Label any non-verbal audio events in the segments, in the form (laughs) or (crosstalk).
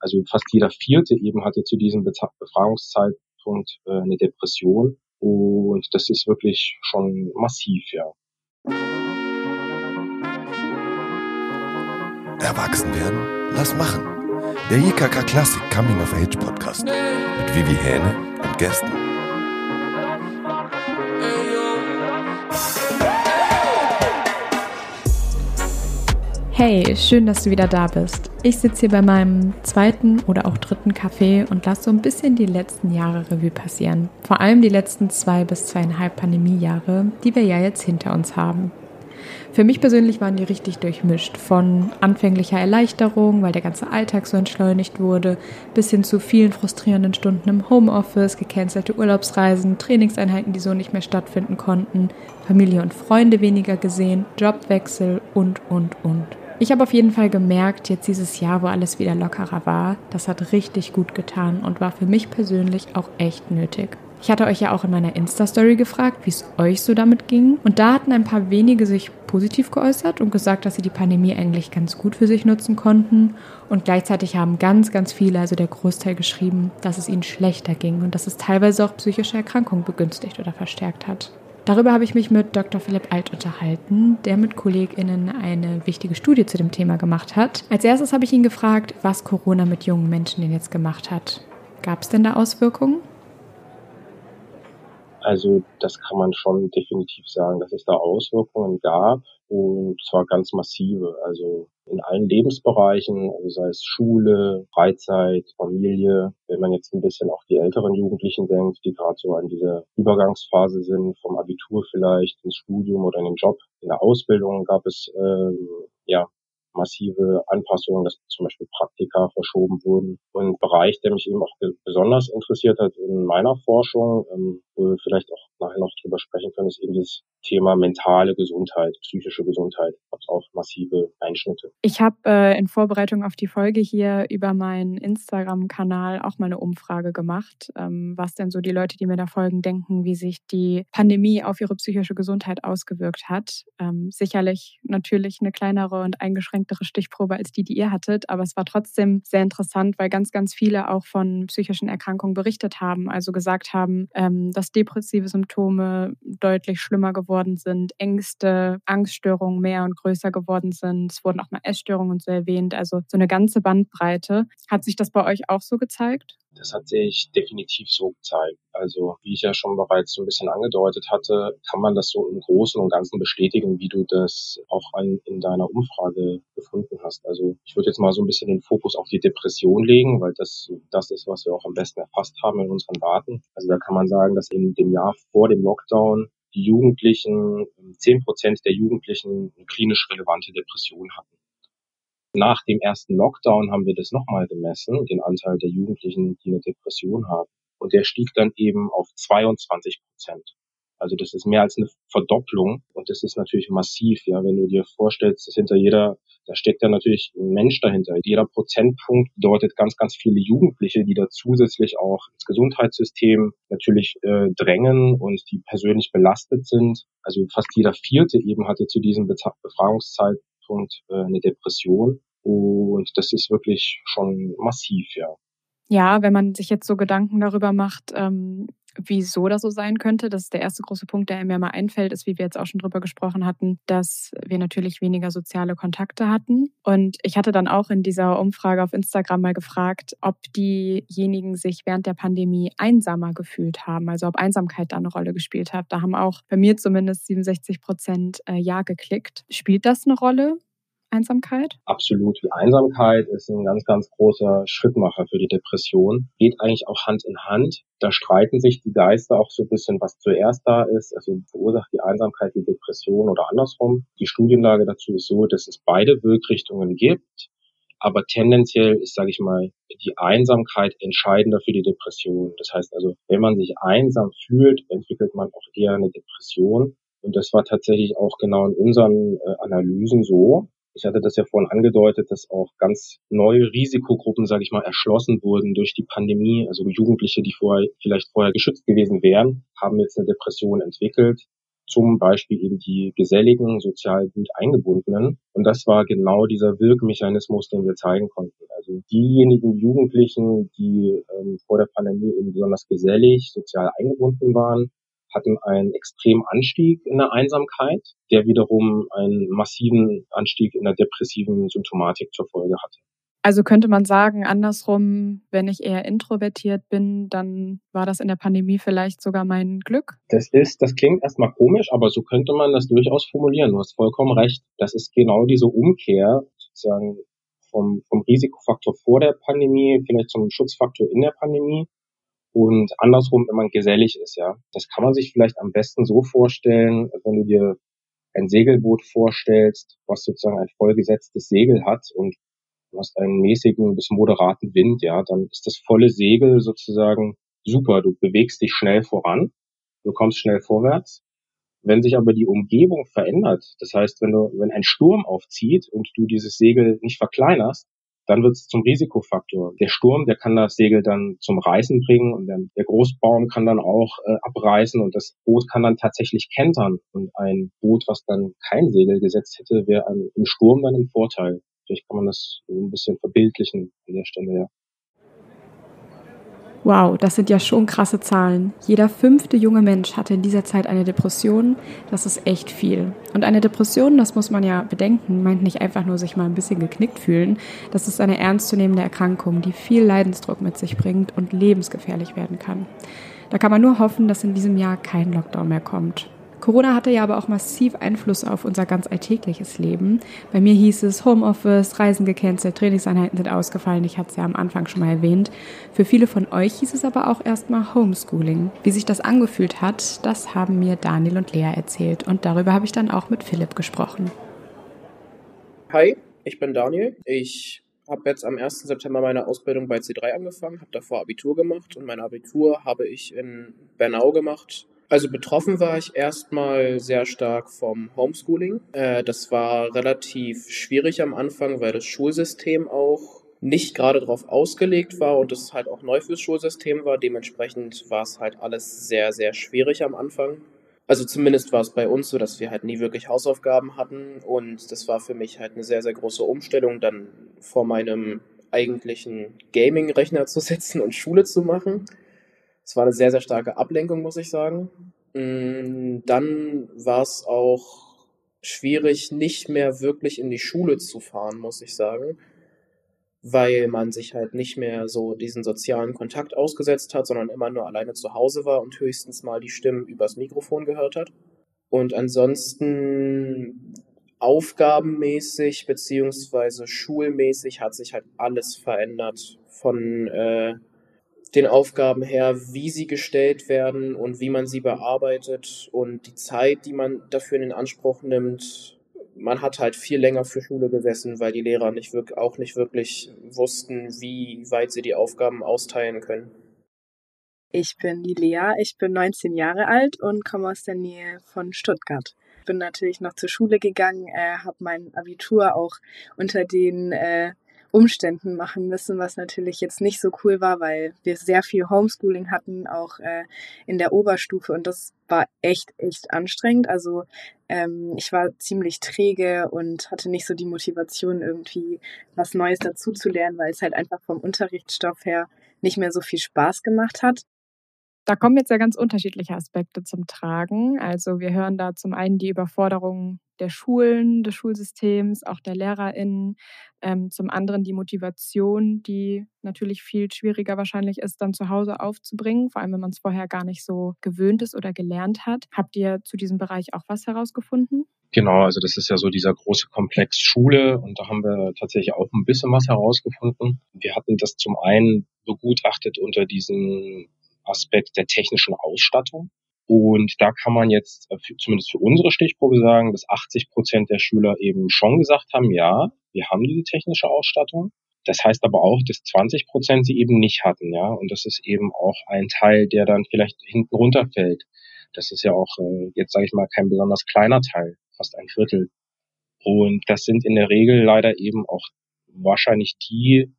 Also fast jeder Vierte eben hatte zu diesem Befragungszeitpunkt äh, eine Depression. Und das ist wirklich schon massiv, ja. Erwachsen werden? Lass machen. Der IKK Klassik Coming of Age Podcast mit Vivi Hähne und Gästen. Hey, schön, dass du wieder da bist. Ich sitze hier bei meinem zweiten oder auch dritten Kaffee und lasse so ein bisschen die letzten Jahre Revue passieren. Vor allem die letzten zwei bis zweieinhalb Pandemiejahre, die wir ja jetzt hinter uns haben. Für mich persönlich waren die richtig durchmischt. Von anfänglicher Erleichterung, weil der ganze Alltag so entschleunigt wurde, bis hin zu vielen frustrierenden Stunden im Homeoffice, gecancelte Urlaubsreisen, Trainingseinheiten, die so nicht mehr stattfinden konnten, Familie und Freunde weniger gesehen, Jobwechsel und, und, und. Ich habe auf jeden Fall gemerkt, jetzt dieses Jahr, wo alles wieder lockerer war, das hat richtig gut getan und war für mich persönlich auch echt nötig. Ich hatte euch ja auch in meiner Insta-Story gefragt, wie es euch so damit ging. Und da hatten ein paar wenige sich positiv geäußert und gesagt, dass sie die Pandemie eigentlich ganz gut für sich nutzen konnten. Und gleichzeitig haben ganz, ganz viele, also der Großteil, geschrieben, dass es ihnen schlechter ging und dass es teilweise auch psychische Erkrankungen begünstigt oder verstärkt hat. Darüber habe ich mich mit Dr. Philipp Alt unterhalten, der mit KollegInnen eine wichtige Studie zu dem Thema gemacht hat. Als erstes habe ich ihn gefragt, was Corona mit jungen Menschen denn jetzt gemacht hat. Gab es denn da Auswirkungen? Also das kann man schon definitiv sagen, dass es da Auswirkungen gab und zwar ganz massive. Also in allen Lebensbereichen, also sei es Schule, Freizeit, Familie. Wenn man jetzt ein bisschen auch die älteren Jugendlichen denkt, die gerade so an dieser Übergangsphase sind, vom Abitur vielleicht ins Studium oder in den Job. In der Ausbildung gab es ähm, ja massive Anpassungen, dass zum Beispiel Praktika verschoben wurden. Und ein Bereich, der mich eben auch besonders interessiert hat in meiner Forschung, ähm, wo wir vielleicht auch nachher noch drüber sprechen können, ist eben das Thema mentale Gesundheit, psychische Gesundheit. Hat auch massive Einschnitte. Ich habe äh, in Vorbereitung auf die Folge hier über meinen Instagram-Kanal auch mal eine Umfrage gemacht, ähm, was denn so die Leute, die mir da folgen, denken, wie sich die Pandemie auf ihre psychische Gesundheit ausgewirkt hat. Ähm, sicherlich natürlich eine kleinere und eingeschränktere Stichprobe als die, die ihr hattet, aber es war trotzdem sehr interessant, weil ganz, ganz viele auch von psychischen Erkrankungen berichtet haben, also gesagt haben, ähm, dass depressive Symptome deutlich schlimmer geworden sind, Ängste, Angststörungen mehr und größer geworden sind. Es wurden auch mal Essstörungen so erwähnt, also so eine ganze Bandbreite. Hat sich das bei euch auch so gezeigt? Das hat sich definitiv so gezeigt. Also wie ich ja schon bereits so ein bisschen angedeutet hatte, kann man das so im Großen und Ganzen bestätigen, wie du das auch in deiner Umfrage gefunden hast. Also ich würde jetzt mal so ein bisschen den Fokus auf die Depression legen, weil das das ist, was wir auch am besten erfasst haben in unseren Daten. Also da kann man sagen, dass in dem Jahr vor dem Lockdown die Jugendlichen, zehn Prozent der Jugendlichen eine klinisch relevante Depression hatten. Nach dem ersten Lockdown haben wir das nochmal gemessen, den Anteil der Jugendlichen, die eine Depression haben. Und der stieg dann eben auf 22 Prozent. Also das ist mehr als eine Verdopplung und das ist natürlich massiv, ja, wenn du dir vorstellst, dass hinter jeder, da steckt ja natürlich ein Mensch dahinter. Jeder Prozentpunkt bedeutet ganz, ganz viele Jugendliche, die da zusätzlich auch ins Gesundheitssystem natürlich äh, drängen und die persönlich belastet sind. Also fast jeder Vierte eben hatte zu diesem Befragungszeitpunkt äh, eine Depression und das ist wirklich schon massiv, ja. Ja, wenn man sich jetzt so Gedanken darüber macht, ähm, wieso das so sein könnte, das ist der erste große Punkt, der mir mal einfällt, ist, wie wir jetzt auch schon drüber gesprochen hatten, dass wir natürlich weniger soziale Kontakte hatten. Und ich hatte dann auch in dieser Umfrage auf Instagram mal gefragt, ob diejenigen sich während der Pandemie einsamer gefühlt haben, also ob Einsamkeit da eine Rolle gespielt hat. Da haben auch bei mir zumindest 67 Prozent äh, Ja geklickt. Spielt das eine Rolle? Einsamkeit? Absolut. Die Einsamkeit ist ein ganz, ganz großer Schrittmacher für die Depression. Geht eigentlich auch Hand in Hand. Da streiten sich die Geister auch so ein bisschen, was zuerst da ist. Also verursacht die Einsamkeit die Depression oder andersrum. Die Studienlage dazu ist so, dass es beide Wirkrichtungen gibt. Aber tendenziell ist, sage ich mal, die Einsamkeit entscheidender für die Depression. Das heißt also, wenn man sich einsam fühlt, entwickelt man auch eher eine Depression. Und das war tatsächlich auch genau in unseren äh, Analysen so. Ich hatte das ja vorhin angedeutet, dass auch ganz neue Risikogruppen, sage ich mal, erschlossen wurden durch die Pandemie. Also Jugendliche, die vorher vielleicht vorher geschützt gewesen wären, haben jetzt eine Depression entwickelt. zum Beispiel eben die geselligen, sozial gut eingebundenen. Und das war genau dieser Wirkmechanismus, den wir zeigen konnten. Also diejenigen Jugendlichen, die ähm, vor der Pandemie eben besonders gesellig, sozial eingebunden waren, hatten einen extremen Anstieg in der Einsamkeit, der wiederum einen massiven Anstieg in der depressiven Symptomatik zur Folge hatte. Also könnte man sagen, andersrum, wenn ich eher introvertiert bin, dann war das in der Pandemie vielleicht sogar mein Glück? Das ist, das klingt erstmal komisch, aber so könnte man das durchaus formulieren. Du hast vollkommen recht. Das ist genau diese Umkehr sozusagen vom, vom Risikofaktor vor der Pandemie, vielleicht zum Schutzfaktor in der Pandemie und andersrum, wenn man gesellig ist, ja. Das kann man sich vielleicht am besten so vorstellen, wenn du dir ein Segelboot vorstellst, was sozusagen ein vollgesetztes Segel hat und du hast einen mäßigen bis moderaten Wind, ja, dann ist das volle Segel sozusagen super. Du bewegst dich schnell voran, du kommst schnell vorwärts. Wenn sich aber die Umgebung verändert, das heißt, wenn du, wenn ein Sturm aufzieht und du dieses Segel nicht verkleinerst, dann wird es zum Risikofaktor. Der Sturm, der kann das Segel dann zum Reißen bringen und der, der Großbaum kann dann auch äh, abreißen und das Boot kann dann tatsächlich kentern. Und ein Boot, was dann kein Segel gesetzt hätte, wäre im Sturm dann ein Vorteil. Vielleicht kann man das ein bisschen verbildlichen an der Stelle, ja. Wow, das sind ja schon krasse Zahlen. Jeder fünfte junge Mensch hatte in dieser Zeit eine Depression. Das ist echt viel. Und eine Depression, das muss man ja bedenken, meint nicht einfach nur sich mal ein bisschen geknickt fühlen. Das ist eine ernstzunehmende Erkrankung, die viel Leidensdruck mit sich bringt und lebensgefährlich werden kann. Da kann man nur hoffen, dass in diesem Jahr kein Lockdown mehr kommt. Corona hatte ja aber auch massiv Einfluss auf unser ganz alltägliches Leben. Bei mir hieß es Homeoffice, Reisen gecancelt, Trainingseinheiten sind ausgefallen. Ich hatte es ja am Anfang schon mal erwähnt. Für viele von euch hieß es aber auch erstmal Homeschooling. Wie sich das angefühlt hat, das haben mir Daniel und Lea erzählt. Und darüber habe ich dann auch mit Philipp gesprochen. Hi, ich bin Daniel. Ich habe jetzt am 1. September meine Ausbildung bei C3 angefangen, habe davor Abitur gemacht und mein Abitur habe ich in Bernau gemacht also betroffen war ich erstmal sehr stark vom Homeschooling. Äh, das war relativ schwierig am Anfang, weil das Schulsystem auch nicht gerade darauf ausgelegt war und es halt auch neu fürs Schulsystem war. Dementsprechend war es halt alles sehr, sehr schwierig am Anfang. Also zumindest war es bei uns so, dass wir halt nie wirklich Hausaufgaben hatten und das war für mich halt eine sehr, sehr große Umstellung, dann vor meinem eigentlichen Gaming-Rechner zu (laughs) sitzen und Schule zu machen. Es war eine sehr, sehr starke Ablenkung, muss ich sagen. Mm, dann war es auch schwierig, nicht mehr wirklich in die Schule zu fahren, muss ich sagen, weil man sich halt nicht mehr so diesen sozialen Kontakt ausgesetzt hat, sondern immer nur alleine zu Hause war und höchstens mal die Stimmen übers Mikrofon gehört hat. Und ansonsten aufgabenmäßig beziehungsweise schulmäßig hat sich halt alles verändert. Von äh, den Aufgaben her, wie sie gestellt werden und wie man sie bearbeitet und die Zeit, die man dafür in Anspruch nimmt. Man hat halt viel länger für Schule gesessen, weil die Lehrer nicht wirklich, auch nicht wirklich wussten, wie weit sie die Aufgaben austeilen können. Ich bin die Lea, ich bin 19 Jahre alt und komme aus der Nähe von Stuttgart. Bin natürlich noch zur Schule gegangen, äh, habe mein Abitur auch unter den äh, Umständen machen müssen, was natürlich jetzt nicht so cool war, weil wir sehr viel Homeschooling hatten, auch äh, in der Oberstufe und das war echt, echt anstrengend. Also ähm, ich war ziemlich träge und hatte nicht so die Motivation, irgendwie was Neues dazu zu lernen, weil es halt einfach vom Unterrichtsstoff her nicht mehr so viel Spaß gemacht hat. Da kommen jetzt ja ganz unterschiedliche Aspekte zum Tragen. Also wir hören da zum einen die Überforderung der Schulen, des Schulsystems, auch der LehrerInnen. Ähm, zum anderen die Motivation, die natürlich viel schwieriger wahrscheinlich ist, dann zu Hause aufzubringen, vor allem wenn man es vorher gar nicht so gewöhnt ist oder gelernt hat. Habt ihr zu diesem Bereich auch was herausgefunden? Genau, also das ist ja so dieser große Komplex Schule und da haben wir tatsächlich auch ein bisschen was herausgefunden. Wir hatten das zum einen begutachtet unter diesem Aspekt der technischen Ausstattung. Und da kann man jetzt äh, zumindest für unsere Stichprobe sagen, dass 80 Prozent der Schüler eben schon gesagt haben, ja, wir haben diese technische Ausstattung. Das heißt aber auch, dass 20 Prozent sie eben nicht hatten, ja. Und das ist eben auch ein Teil, der dann vielleicht hinten runterfällt. Das ist ja auch äh, jetzt sage ich mal kein besonders kleiner Teil, fast ein Viertel. Und das sind in der Regel leider eben auch wahrscheinlich die,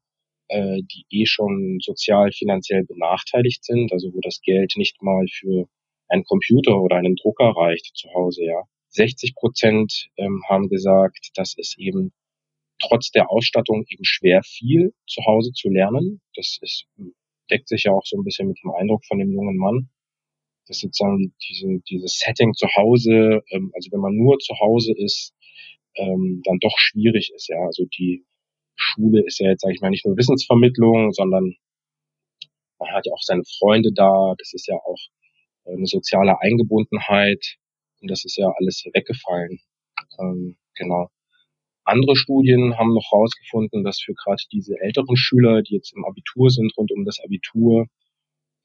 äh, die eh schon sozial finanziell benachteiligt sind, also wo das Geld nicht mal für ein Computer oder einen Drucker reicht zu Hause, ja. 60 Prozent ähm, haben gesagt, dass es eben trotz der Ausstattung eben schwer fiel, zu Hause zu lernen. Das ist, deckt sich ja auch so ein bisschen mit dem Eindruck von dem jungen Mann. Das sozusagen die, diese, dieses Setting zu Hause, ähm, also wenn man nur zu Hause ist, ähm, dann doch schwierig ist, ja. Also die Schule ist ja jetzt, sage ich mal, nicht nur Wissensvermittlung, sondern man hat ja auch seine Freunde da. Das ist ja auch äh, eine soziale Eingebundenheit. Und das ist ja alles weggefallen. Ähm, genau. Andere Studien haben noch herausgefunden, dass für gerade diese älteren Schüler, die jetzt im Abitur sind, rund um das Abitur,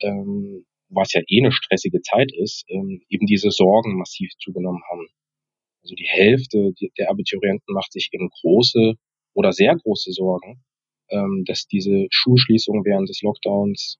ähm, was ja eh eine stressige Zeit ist, ähm, eben diese Sorgen massiv zugenommen haben. Also die Hälfte der Abiturienten macht sich eben große oder sehr große Sorgen, ähm, dass diese Schulschließungen während des Lockdowns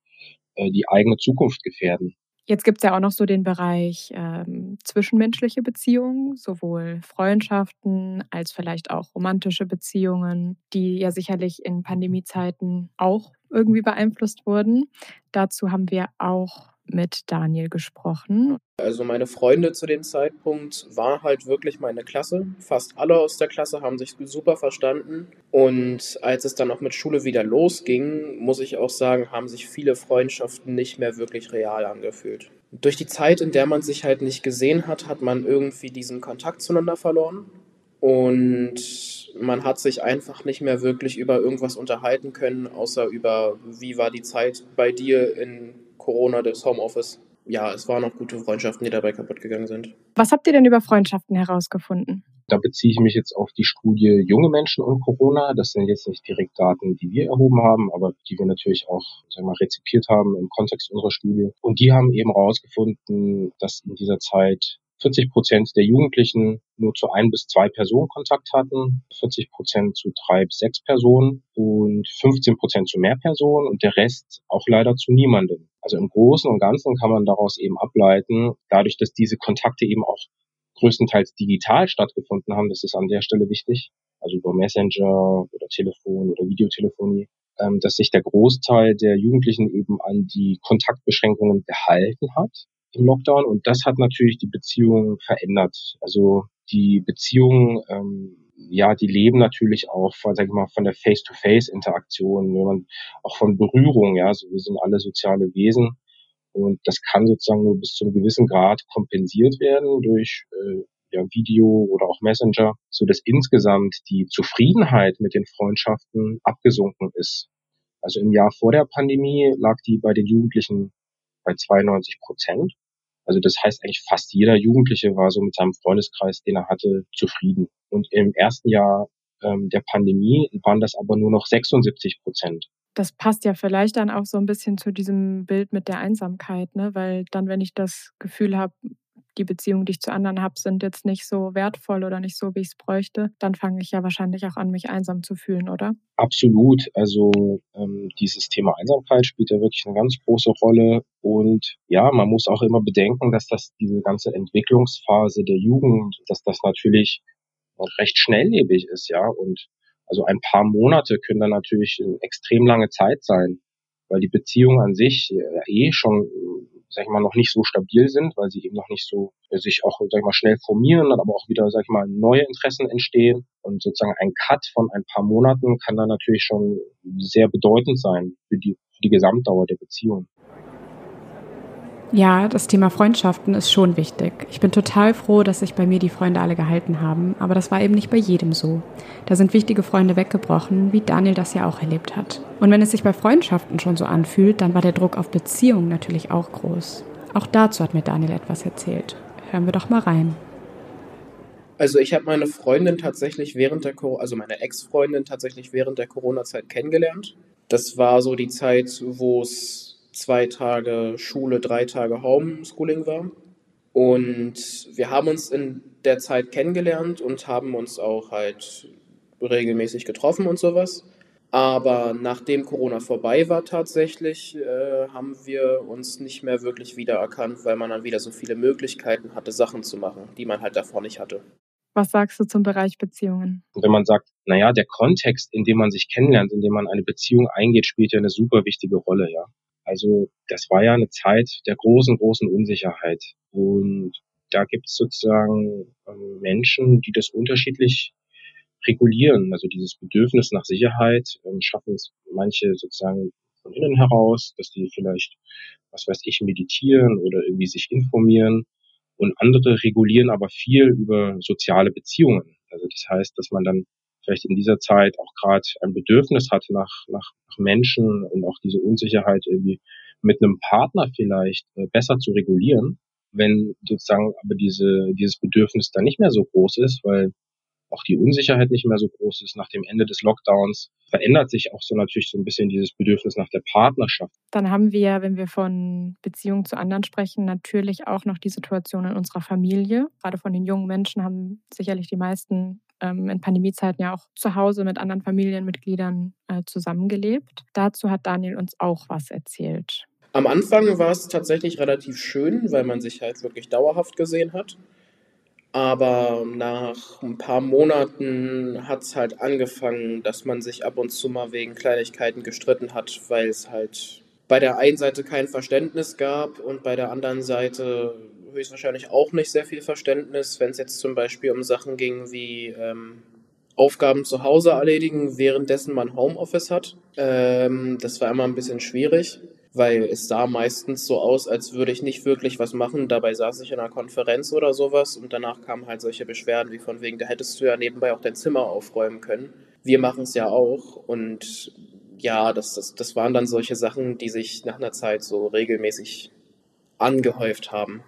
äh, die eigene Zukunft gefährden. Jetzt gibt es ja auch noch so den Bereich ähm, zwischenmenschliche Beziehungen, sowohl Freundschaften als vielleicht auch romantische Beziehungen, die ja sicherlich in Pandemiezeiten auch irgendwie beeinflusst wurden. Dazu haben wir auch mit Daniel gesprochen. Also meine Freunde zu dem Zeitpunkt war halt wirklich meine Klasse. Fast alle aus der Klasse haben sich super verstanden. Und als es dann auch mit Schule wieder losging, muss ich auch sagen, haben sich viele Freundschaften nicht mehr wirklich real angefühlt. Durch die Zeit, in der man sich halt nicht gesehen hat, hat man irgendwie diesen Kontakt zueinander verloren. Und man hat sich einfach nicht mehr wirklich über irgendwas unterhalten können, außer über, wie war die Zeit bei dir in Corona, das Homeoffice. Ja, es waren auch gute Freundschaften, die dabei kaputt gegangen sind. Was habt ihr denn über Freundschaften herausgefunden? Da beziehe ich mich jetzt auf die Studie Junge Menschen und Corona. Das sind jetzt nicht direkt Daten, die wir erhoben haben, aber die wir natürlich auch sagen wir mal, rezipiert haben im Kontext unserer Studie. Und die haben eben herausgefunden, dass in dieser Zeit 40 Prozent der Jugendlichen nur zu ein bis zwei Personen Kontakt hatten, 40 Prozent zu drei bis sechs Personen und 15 Prozent zu mehr Personen und der Rest auch leider zu niemandem. Also im Großen und Ganzen kann man daraus eben ableiten, dadurch, dass diese Kontakte eben auch größtenteils digital stattgefunden haben, das ist an der Stelle wichtig, also über Messenger oder Telefon oder Videotelefonie, ähm, dass sich der Großteil der Jugendlichen eben an die Kontaktbeschränkungen gehalten hat im Lockdown und das hat natürlich die Beziehung verändert. Also die Beziehungen, ähm, ja, die leben natürlich auch von, sag ich mal, von der Face-to-Face-Interaktion, wenn man auch von Berührung, ja, also wir sind alle soziale Wesen und das kann sozusagen nur bis zu einem gewissen Grad kompensiert werden durch äh, ja, Video oder auch Messenger, so dass insgesamt die Zufriedenheit mit den Freundschaften abgesunken ist. Also im Jahr vor der Pandemie lag die bei den Jugendlichen bei 92 Prozent. Also das heißt eigentlich fast jeder Jugendliche war so mit seinem Freundeskreis, den er hatte, zufrieden. Und im ersten Jahr ähm, der Pandemie waren das aber nur noch 76 Prozent. Das passt ja vielleicht dann auch so ein bisschen zu diesem Bild mit der Einsamkeit, ne? Weil dann, wenn ich das Gefühl habe, die Beziehungen, die ich zu anderen habe, sind jetzt nicht so wertvoll oder nicht so, wie ich es bräuchte, dann fange ich ja wahrscheinlich auch an, mich einsam zu fühlen, oder? Absolut. Also ähm, dieses Thema Einsamkeit spielt ja wirklich eine ganz große Rolle. Und ja, man muss auch immer bedenken, dass das diese ganze Entwicklungsphase der Jugend, dass das natürlich recht schnelllebig ist, ja. Und also ein paar Monate können dann natürlich eine extrem lange Zeit sein, weil die Beziehung an sich äh, eh schon sag ich mal, noch nicht so stabil sind, weil sie eben noch nicht so sich auch, sag ich mal, schnell formieren, dann aber auch wieder, sag ich mal, neue Interessen entstehen. Und sozusagen ein Cut von ein paar Monaten kann dann natürlich schon sehr bedeutend sein für die, für die Gesamtdauer der Beziehung. Ja, das Thema Freundschaften ist schon wichtig. Ich bin total froh, dass sich bei mir die Freunde alle gehalten haben, aber das war eben nicht bei jedem so. Da sind wichtige Freunde weggebrochen, wie Daniel das ja auch erlebt hat. Und wenn es sich bei Freundschaften schon so anfühlt, dann war der Druck auf Beziehungen natürlich auch groß. Auch dazu hat mir Daniel etwas erzählt. Hören wir doch mal rein. Also ich habe meine Freundin tatsächlich während der also meine Ex-Freundin tatsächlich während der Corona-Zeit kennengelernt. Das war so die Zeit, wo es zwei Tage Schule, drei Tage Homeschooling war. Und wir haben uns in der Zeit kennengelernt und haben uns auch halt regelmäßig getroffen und sowas. Aber nachdem Corona vorbei war tatsächlich, äh, haben wir uns nicht mehr wirklich wiedererkannt, weil man dann wieder so viele Möglichkeiten hatte, Sachen zu machen, die man halt davor nicht hatte. Was sagst du zum Bereich Beziehungen? wenn man sagt, naja, der Kontext, in dem man sich kennenlernt, in dem man eine Beziehung eingeht, spielt ja eine super wichtige Rolle, ja. Also das war ja eine Zeit der großen, großen Unsicherheit. Und da gibt es sozusagen ähm, Menschen, die das unterschiedlich regulieren. Also dieses Bedürfnis nach Sicherheit ähm, schaffen es manche sozusagen von innen heraus, dass die vielleicht, was weiß ich, meditieren oder irgendwie sich informieren. Und andere regulieren aber viel über soziale Beziehungen. Also das heißt, dass man dann vielleicht in dieser Zeit auch gerade ein Bedürfnis hat nach, nach, nach Menschen und auch diese Unsicherheit irgendwie mit einem Partner vielleicht äh, besser zu regulieren, wenn sozusagen aber diese, dieses Bedürfnis dann nicht mehr so groß ist, weil auch die Unsicherheit nicht mehr so groß ist nach dem Ende des Lockdowns, verändert sich auch so natürlich so ein bisschen dieses Bedürfnis nach der Partnerschaft. Dann haben wir, wenn wir von Beziehungen zu anderen sprechen, natürlich auch noch die Situation in unserer Familie. Gerade von den jungen Menschen haben sicherlich die meisten ähm, in Pandemiezeiten ja auch zu Hause mit anderen Familienmitgliedern äh, zusammengelebt. Dazu hat Daniel uns auch was erzählt. Am Anfang war es tatsächlich relativ schön, weil man sich halt wirklich dauerhaft gesehen hat. Aber nach ein paar Monaten hat es halt angefangen, dass man sich ab und zu mal wegen Kleinigkeiten gestritten hat, weil es halt bei der einen Seite kein Verständnis gab und bei der anderen Seite höchstwahrscheinlich auch nicht sehr viel Verständnis, wenn es jetzt zum Beispiel um Sachen ging wie ähm, Aufgaben zu Hause erledigen, währenddessen man Homeoffice hat. Ähm, das war immer ein bisschen schwierig weil es sah meistens so aus, als würde ich nicht wirklich was machen. Dabei saß ich in einer Konferenz oder sowas und danach kamen halt solche Beschwerden wie von wegen, da hättest du ja nebenbei auch dein Zimmer aufräumen können. Wir machen es ja auch und ja, das, das, das waren dann solche Sachen, die sich nach einer Zeit so regelmäßig angehäuft haben.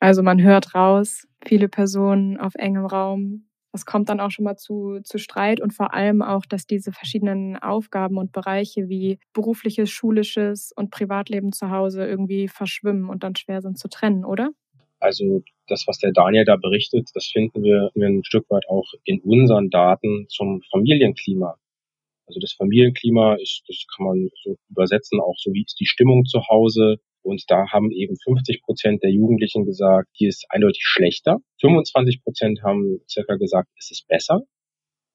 Also man hört raus, viele Personen auf engem Raum, das kommt dann auch schon mal zu, zu Streit und vor allem auch, dass diese verschiedenen Aufgaben und Bereiche wie berufliches, schulisches und Privatleben zu Hause irgendwie verschwimmen und dann schwer sind zu trennen, oder? Also das, was der Daniel da berichtet, das finden wir ein Stück weit auch in unseren Daten zum Familienklima. Also das Familienklima ist, das kann man so übersetzen, auch so wie ist die Stimmung zu Hause, und da haben eben 50 Prozent der Jugendlichen gesagt, die ist eindeutig schlechter. 25 Prozent haben circa gesagt, es ist besser.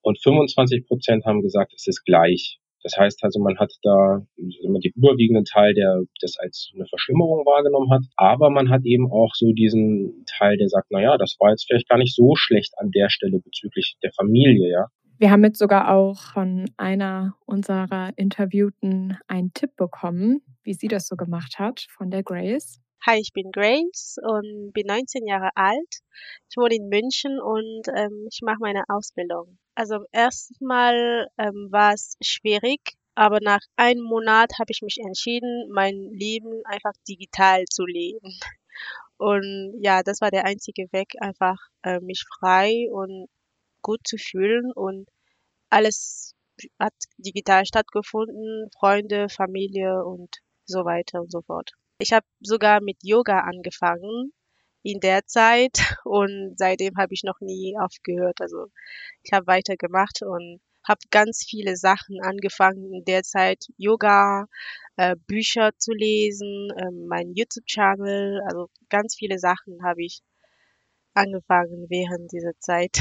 Und 25 Prozent haben gesagt, es ist gleich. Das heißt also, man hat da den überwiegenden Teil, der das als eine Verschlimmerung wahrgenommen hat. Aber man hat eben auch so diesen Teil, der sagt, na ja, das war jetzt vielleicht gar nicht so schlecht an der Stelle bezüglich der Familie, ja. Wir haben jetzt sogar auch von einer unserer Interviewten einen Tipp bekommen, wie sie das so gemacht hat, von der Grace. Hi, ich bin Grace und bin 19 Jahre alt. Ich wohne in München und ähm, ich mache meine Ausbildung. Also erstmal ähm, war es schwierig, aber nach einem Monat habe ich mich entschieden, mein Leben einfach digital zu leben. Und ja, das war der einzige Weg, einfach äh, mich frei und gut zu fühlen und alles hat digital stattgefunden, Freunde, Familie und so weiter und so fort. Ich habe sogar mit Yoga angefangen in der Zeit (laughs) und seitdem habe ich noch nie aufgehört. Also ich habe weitergemacht und habe ganz viele Sachen angefangen in der Zeit. Yoga, äh, Bücher zu lesen, äh, mein YouTube-Channel, also ganz viele Sachen habe ich angefangen während dieser Zeit.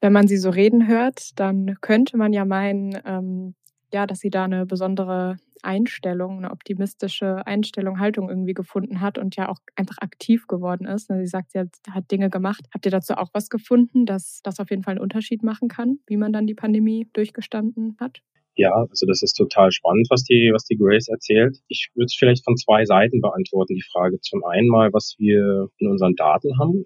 Wenn man sie so reden hört, dann könnte man ja meinen, ähm, ja, dass sie da eine besondere Einstellung, eine optimistische Einstellung, Haltung irgendwie gefunden hat und ja auch einfach aktiv geworden ist. Sie sagt, sie hat, Dinge gemacht. Habt ihr dazu auch was gefunden, dass das auf jeden Fall einen Unterschied machen kann, wie man dann die Pandemie durchgestanden hat? Ja, also das ist total spannend, was die, was die Grace erzählt. Ich würde es vielleicht von zwei Seiten beantworten, die Frage. Zum einen mal, was wir in unseren Daten haben.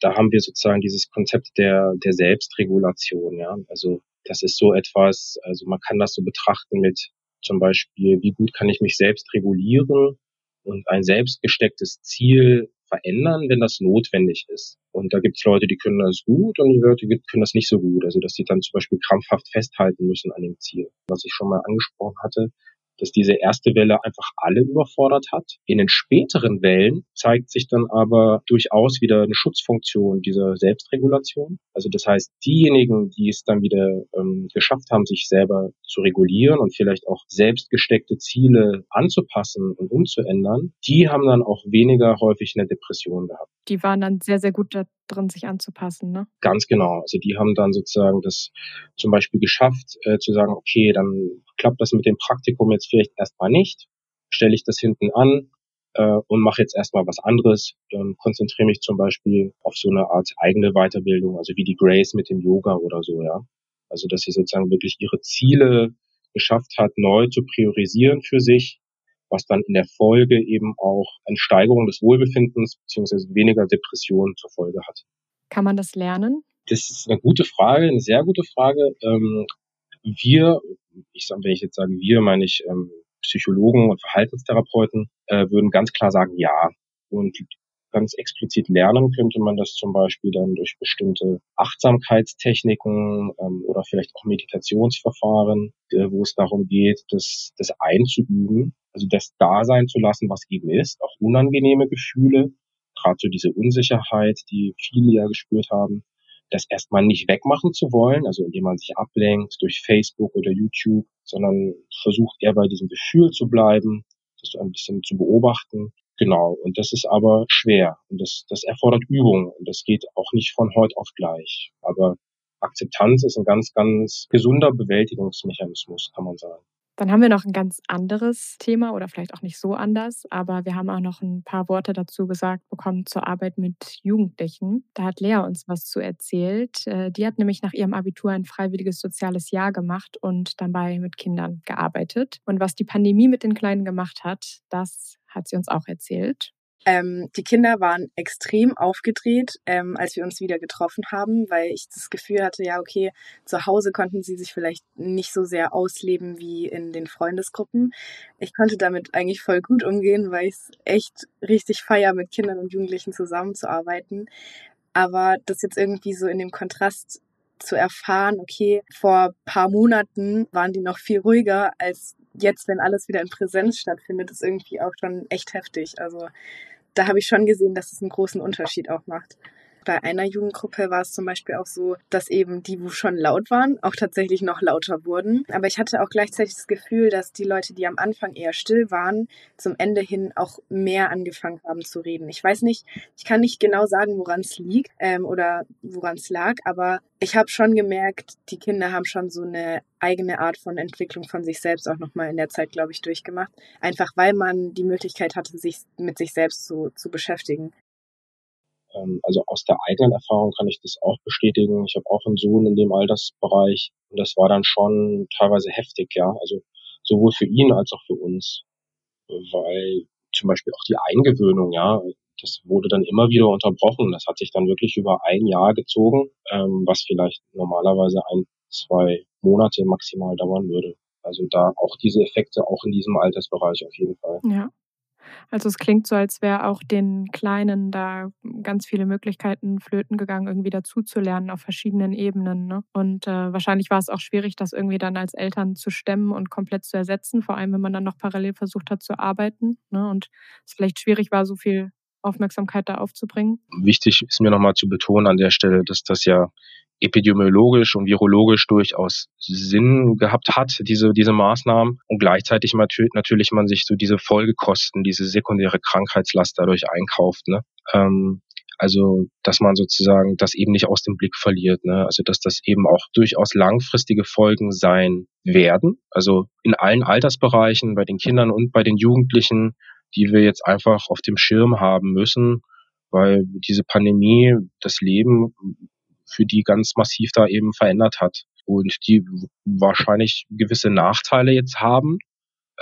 Da haben wir sozusagen dieses Konzept der, der Selbstregulation, ja. Also das ist so etwas, also man kann das so betrachten mit zum Beispiel, wie gut kann ich mich selbst regulieren und ein selbst gestecktes Ziel verändern, wenn das notwendig ist. Und da gibt es Leute, die können das gut und die Leute können das nicht so gut. Also dass sie dann zum Beispiel krampfhaft festhalten müssen an dem Ziel. Was ich schon mal angesprochen hatte, dass diese erste Welle einfach alle überfordert hat. In den späteren Wellen zeigt sich dann aber durchaus wieder eine Schutzfunktion dieser Selbstregulation. Also das heißt, diejenigen, die es dann wieder ähm, geschafft haben, sich selber zu regulieren und vielleicht auch selbst gesteckte Ziele anzupassen und umzuändern, die haben dann auch weniger häufig eine Depression gehabt. Die waren dann sehr, sehr gut drin, sich anzupassen, ne? Ganz genau. Also die haben dann sozusagen das zum Beispiel geschafft, äh, zu sagen, okay, dann klappt das mit dem Praktikum jetzt vielleicht erstmal nicht. stelle ich das hinten an äh, und mache jetzt erstmal was anderes, ähm, konzentriere mich zum Beispiel auf so eine Art eigene Weiterbildung, also wie die Grace mit dem Yoga oder so, ja. Also dass sie sozusagen wirklich ihre Ziele geschafft hat, neu zu priorisieren für sich, was dann in der Folge eben auch eine Steigerung des Wohlbefindens beziehungsweise weniger Depressionen zur Folge hat. Kann man das lernen? Das ist eine gute Frage, eine sehr gute Frage. Ähm, wir, ich sage, wenn ich jetzt sage wir, meine ich ähm, Psychologen und Verhaltenstherapeuten, äh, würden ganz klar sagen, ja. Und ganz explizit lernen könnte man das zum Beispiel dann durch bestimmte Achtsamkeitstechniken ähm, oder vielleicht auch Meditationsverfahren, äh, wo es darum geht, das, das einzuüben, also das da sein zu lassen, was eben ist, auch unangenehme Gefühle, gerade so diese Unsicherheit, die viele ja gespürt haben, das erstmal nicht wegmachen zu wollen, also indem man sich ablenkt durch Facebook oder YouTube, sondern versucht eher bei diesem Gefühl zu bleiben, das so ein bisschen zu beobachten. Genau, und das ist aber schwer und das, das erfordert Übung und das geht auch nicht von heute auf gleich. Aber Akzeptanz ist ein ganz, ganz gesunder Bewältigungsmechanismus, kann man sagen. Dann haben wir noch ein ganz anderes Thema oder vielleicht auch nicht so anders, aber wir haben auch noch ein paar Worte dazu gesagt bekommen zur Arbeit mit Jugendlichen. Da hat Lea uns was zu erzählt. Äh, die hat nämlich nach ihrem Abitur ein freiwilliges soziales Jahr gemacht und dabei mit Kindern gearbeitet. Und was die Pandemie mit den Kleinen gemacht hat, das hat sie uns auch erzählt. Ähm, die Kinder waren extrem aufgedreht, ähm, als wir uns wieder getroffen haben, weil ich das Gefühl hatte, ja, okay, zu Hause konnten sie sich vielleicht nicht so sehr ausleben wie in den Freundesgruppen. Ich konnte damit eigentlich voll gut umgehen, weil ich es echt richtig feier, mit Kindern und Jugendlichen zusammenzuarbeiten. Aber das jetzt irgendwie so in dem Kontrast zu erfahren, okay, vor paar Monaten waren die noch viel ruhiger als jetzt, wenn alles wieder in Präsenz stattfindet, ist irgendwie auch schon echt heftig. Also da habe ich schon gesehen, dass es einen großen Unterschied auch macht. Bei einer Jugendgruppe war es zum Beispiel auch so, dass eben die, wo schon laut waren, auch tatsächlich noch lauter wurden. Aber ich hatte auch gleichzeitig das Gefühl, dass die Leute, die am Anfang eher still waren, zum Ende hin auch mehr angefangen haben zu reden. Ich weiß nicht, ich kann nicht genau sagen, woran es liegt ähm, oder woran es lag, aber ich habe schon gemerkt, die Kinder haben schon so eine eigene Art von Entwicklung von sich selbst auch nochmal in der Zeit, glaube ich, durchgemacht. Einfach weil man die Möglichkeit hatte, sich mit sich selbst so zu beschäftigen. Ähm, also aus der eigenen Erfahrung kann ich das auch bestätigen. Ich habe auch einen Sohn in dem Altersbereich und das war dann schon teilweise heftig, ja. Also sowohl für ihn als auch für uns, weil zum Beispiel auch die Eingewöhnung, ja, das wurde dann immer wieder unterbrochen. Das hat sich dann wirklich über ein Jahr gezogen, ähm, was vielleicht normalerweise ein, zwei Monate maximal dauern würde. Also da auch diese Effekte auch in diesem Altersbereich auf jeden Fall. Ja. Also es klingt so, als wäre auch den Kleinen da ganz viele Möglichkeiten flöten gegangen, irgendwie dazuzulernen auf verschiedenen Ebenen. Ne? Und äh, wahrscheinlich war es auch schwierig, das irgendwie dann als Eltern zu stemmen und komplett zu ersetzen, vor allem wenn man dann noch parallel versucht hat zu arbeiten. Ne? Und es vielleicht schwierig war, so viel Aufmerksamkeit da aufzubringen. Wichtig ist mir nochmal zu betonen an der Stelle, dass das ja epidemiologisch und virologisch durchaus Sinn gehabt hat, diese, diese Maßnahmen. Und gleichzeitig natürlich, man sich so diese Folgekosten, diese sekundäre Krankheitslast dadurch einkauft. Ne? Ähm, also, dass man sozusagen das eben nicht aus dem Blick verliert. Ne? Also, dass das eben auch durchaus langfristige Folgen sein werden. Also in allen Altersbereichen, bei den Kindern und bei den Jugendlichen, die wir jetzt einfach auf dem Schirm haben müssen, weil diese Pandemie das Leben für die ganz massiv da eben verändert hat und die wahrscheinlich gewisse Nachteile jetzt haben,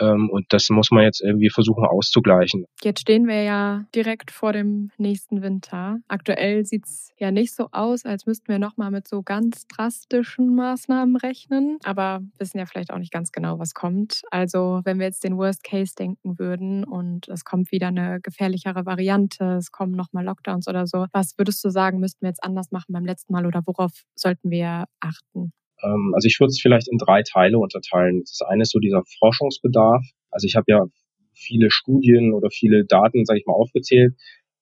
und das muss man jetzt irgendwie versuchen auszugleichen. Jetzt stehen wir ja direkt vor dem nächsten Winter. Aktuell sieht es ja nicht so aus, als müssten wir nochmal mit so ganz drastischen Maßnahmen rechnen. Aber wissen ja vielleicht auch nicht ganz genau, was kommt. Also wenn wir jetzt den Worst Case denken würden und es kommt wieder eine gefährlichere Variante, es kommen nochmal Lockdowns oder so. Was würdest du sagen, müssten wir jetzt anders machen beim letzten Mal oder worauf sollten wir achten? Ähm, also ich würde es vielleicht in drei Teile unterteilen. Das eine ist so dieser Forschungsbedarf. Also ich habe ja viele Studien oder viele Daten, sage ich mal, aufgezählt.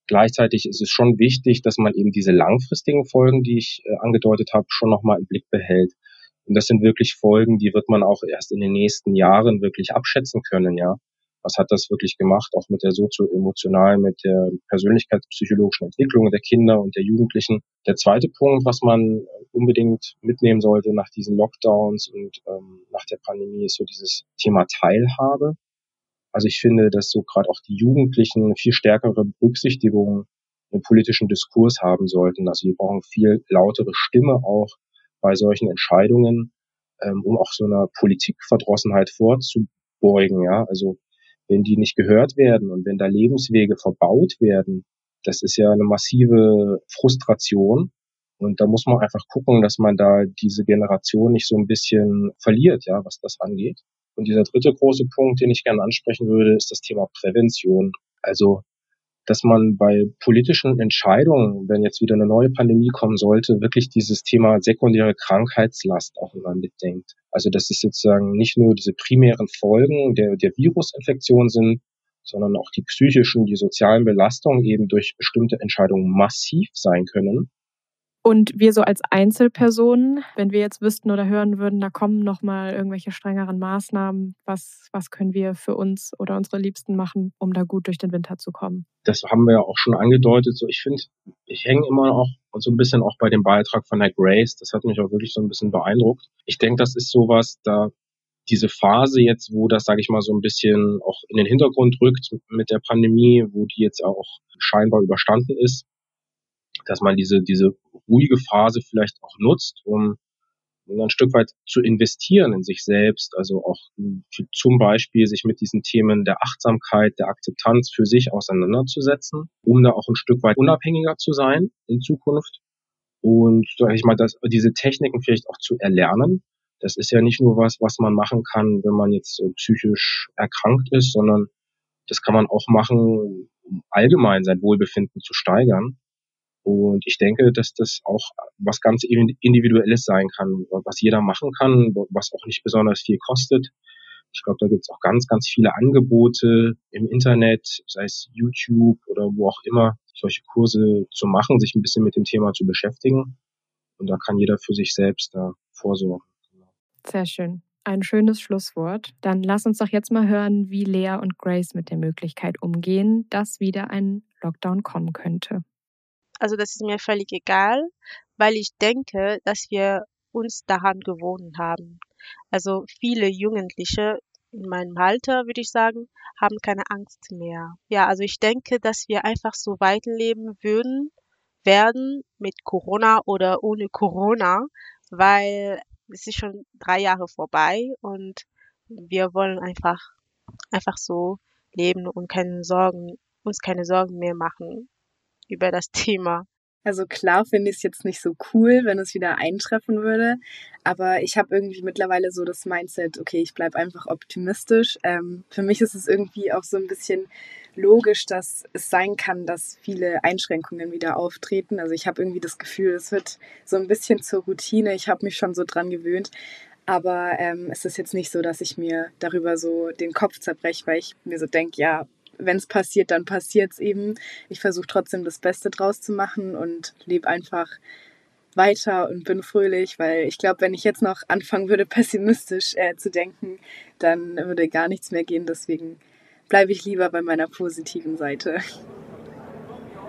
Gleichzeitig ist es schon wichtig, dass man eben diese langfristigen Folgen, die ich äh, angedeutet habe, schon nochmal im Blick behält. Und das sind wirklich Folgen, die wird man auch erst in den nächsten Jahren wirklich abschätzen können, ja was hat das wirklich gemacht, auch mit der sozio-emotionalen, mit der persönlichkeitspsychologischen Entwicklung der Kinder und der Jugendlichen. Der zweite Punkt, was man unbedingt mitnehmen sollte nach diesen Lockdowns und ähm, nach der Pandemie, ist so dieses Thema Teilhabe. Also ich finde, dass so gerade auch die Jugendlichen viel stärkere Berücksichtigung im politischen Diskurs haben sollten. Also die brauchen viel lautere Stimme auch bei solchen Entscheidungen, ähm, um auch so einer Politikverdrossenheit vorzubeugen. Ja, also wenn die nicht gehört werden und wenn da Lebenswege verbaut werden, das ist ja eine massive Frustration. Und da muss man einfach gucken, dass man da diese Generation nicht so ein bisschen verliert, ja, was das angeht. Und dieser dritte große Punkt, den ich gerne ansprechen würde, ist das Thema Prävention. Also, dass man bei politischen Entscheidungen, wenn jetzt wieder eine neue Pandemie kommen sollte, wirklich dieses Thema sekundäre Krankheitslast auch immer mitdenkt. Also, dass es sozusagen nicht nur diese primären Folgen der, der Virusinfektion sind, sondern auch die psychischen, die sozialen Belastungen eben durch bestimmte Entscheidungen massiv sein können und wir so als Einzelpersonen, wenn wir jetzt wüssten oder hören würden, da kommen nochmal irgendwelche strengeren Maßnahmen, was, was können wir für uns oder unsere Liebsten machen, um da gut durch den Winter zu kommen? Das haben wir ja auch schon angedeutet. So, ich finde, ich hänge immer auch so ein bisschen auch bei dem Beitrag von der Grace. Das hat mich auch wirklich so ein bisschen beeindruckt. Ich denke, das ist sowas, da diese Phase jetzt, wo das, sage ich mal, so ein bisschen auch in den Hintergrund rückt mit der Pandemie, wo die jetzt auch scheinbar überstanden ist, dass man diese, diese ruhige Phase vielleicht auch nutzt, um ein Stück weit zu investieren in sich selbst, also auch zum Beispiel sich mit diesen Themen der Achtsamkeit, der Akzeptanz für sich auseinanderzusetzen, um da auch ein Stück weit unabhängiger zu sein in Zukunft und sage ich mal, dass diese Techniken vielleicht auch zu erlernen. Das ist ja nicht nur was, was man machen kann, wenn man jetzt psychisch erkrankt ist, sondern das kann man auch machen, um allgemein sein Wohlbefinden zu steigern. Und ich denke, dass das auch was ganz Individuelles sein kann, was jeder machen kann, was auch nicht besonders viel kostet. Ich glaube, da gibt es auch ganz, ganz viele Angebote im Internet, sei es YouTube oder wo auch immer, solche Kurse zu machen, sich ein bisschen mit dem Thema zu beschäftigen. Und da kann jeder für sich selbst da vorsorgen. Sehr schön. Ein schönes Schlusswort. Dann lass uns doch jetzt mal hören, wie Lea und Grace mit der Möglichkeit umgehen, dass wieder ein Lockdown kommen könnte. Also das ist mir völlig egal, weil ich denke, dass wir uns daran gewohnt haben. Also viele Jugendliche in meinem Alter, würde ich sagen, haben keine Angst mehr. Ja, also ich denke, dass wir einfach so weiterleben würden, werden mit Corona oder ohne Corona, weil es ist schon drei Jahre vorbei und wir wollen einfach, einfach so leben und keine Sorgen, uns keine Sorgen mehr machen über das Thema. Also klar finde ich es jetzt nicht so cool, wenn es wieder eintreffen würde, aber ich habe irgendwie mittlerweile so das Mindset, okay, ich bleibe einfach optimistisch. Ähm, für mich ist es irgendwie auch so ein bisschen logisch, dass es sein kann, dass viele Einschränkungen wieder auftreten. Also ich habe irgendwie das Gefühl, es wird so ein bisschen zur Routine. Ich habe mich schon so dran gewöhnt. Aber ähm, es ist jetzt nicht so, dass ich mir darüber so den Kopf zerbreche, weil ich mir so denke, ja, wenn es passiert, dann passiert es eben. Ich versuche trotzdem das Beste draus zu machen und lebe einfach weiter und bin fröhlich, weil ich glaube, wenn ich jetzt noch anfangen würde, (laughs) pessimistisch äh, zu denken, dann würde gar nichts mehr gehen. Deswegen bleibe ich lieber bei meiner positiven Seite.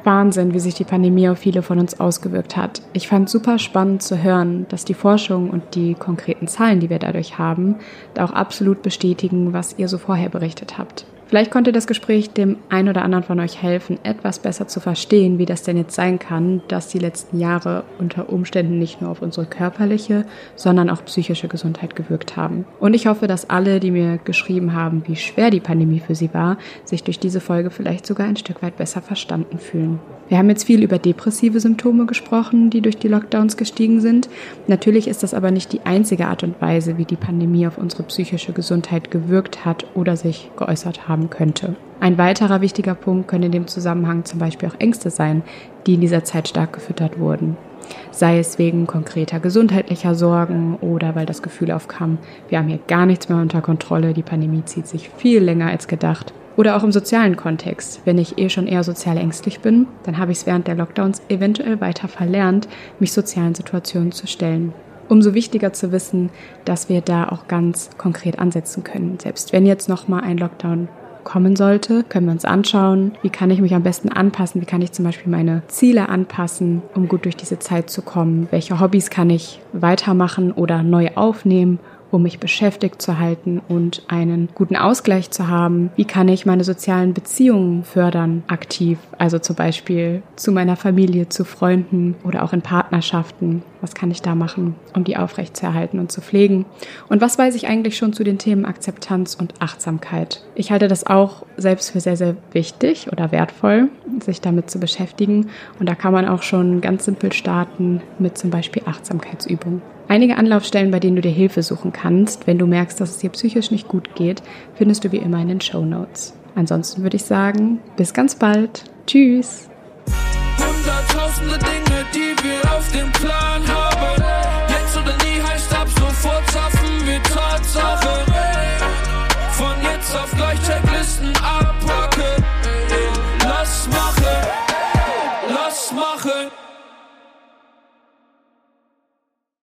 Wahnsinn, wie sich die Pandemie auf viele von uns ausgewirkt hat. Ich fand super spannend zu hören, dass die Forschung und die konkreten Zahlen, die wir dadurch haben, auch absolut bestätigen, was ihr so vorher berichtet habt. Vielleicht konnte das Gespräch dem einen oder anderen von euch helfen, etwas besser zu verstehen, wie das denn jetzt sein kann, dass die letzten Jahre unter Umständen nicht nur auf unsere körperliche, sondern auch psychische Gesundheit gewirkt haben. Und ich hoffe, dass alle, die mir geschrieben haben, wie schwer die Pandemie für sie war, sich durch diese Folge vielleicht sogar ein Stück weit besser verstanden fühlen. Wir haben jetzt viel über depressive Symptome gesprochen, die durch die Lockdowns gestiegen sind. Natürlich ist das aber nicht die einzige Art und Weise, wie die Pandemie auf unsere psychische Gesundheit gewirkt hat oder sich geäußert haben könnte. Ein weiterer wichtiger Punkt können in dem Zusammenhang zum Beispiel auch Ängste sein, die in dieser Zeit stark gefüttert wurden. Sei es wegen konkreter gesundheitlicher Sorgen oder weil das Gefühl aufkam, wir haben hier gar nichts mehr unter Kontrolle, die Pandemie zieht sich viel länger als gedacht oder auch im sozialen Kontext. Wenn ich eh schon eher sozial ängstlich bin, dann habe ich es während der Lockdowns eventuell weiter verlernt, mich sozialen Situationen zu stellen. Umso wichtiger zu wissen, dass wir da auch ganz konkret ansetzen können. Selbst wenn jetzt nochmal ein Lockdown kommen sollte, können wir uns anschauen, wie kann ich mich am besten anpassen, wie kann ich zum Beispiel meine Ziele anpassen, um gut durch diese Zeit zu kommen, welche Hobbys kann ich weitermachen oder neu aufnehmen um mich beschäftigt zu halten und einen guten Ausgleich zu haben? Wie kann ich meine sozialen Beziehungen fördern aktiv? Also zum Beispiel zu meiner Familie, zu Freunden oder auch in Partnerschaften. Was kann ich da machen, um die aufrechtzuerhalten und zu pflegen? Und was weiß ich eigentlich schon zu den Themen Akzeptanz und Achtsamkeit? Ich halte das auch selbst für sehr, sehr wichtig oder wertvoll, sich damit zu beschäftigen. Und da kann man auch schon ganz simpel starten mit zum Beispiel Achtsamkeitsübungen. Einige Anlaufstellen, bei denen du dir Hilfe suchen kannst, wenn du merkst, dass es dir psychisch nicht gut geht, findest du wie immer in den Show Notes. Ansonsten würde ich sagen, bis ganz bald. Tschüss. Hunderttausende Dinge, die wir auf dem Plan.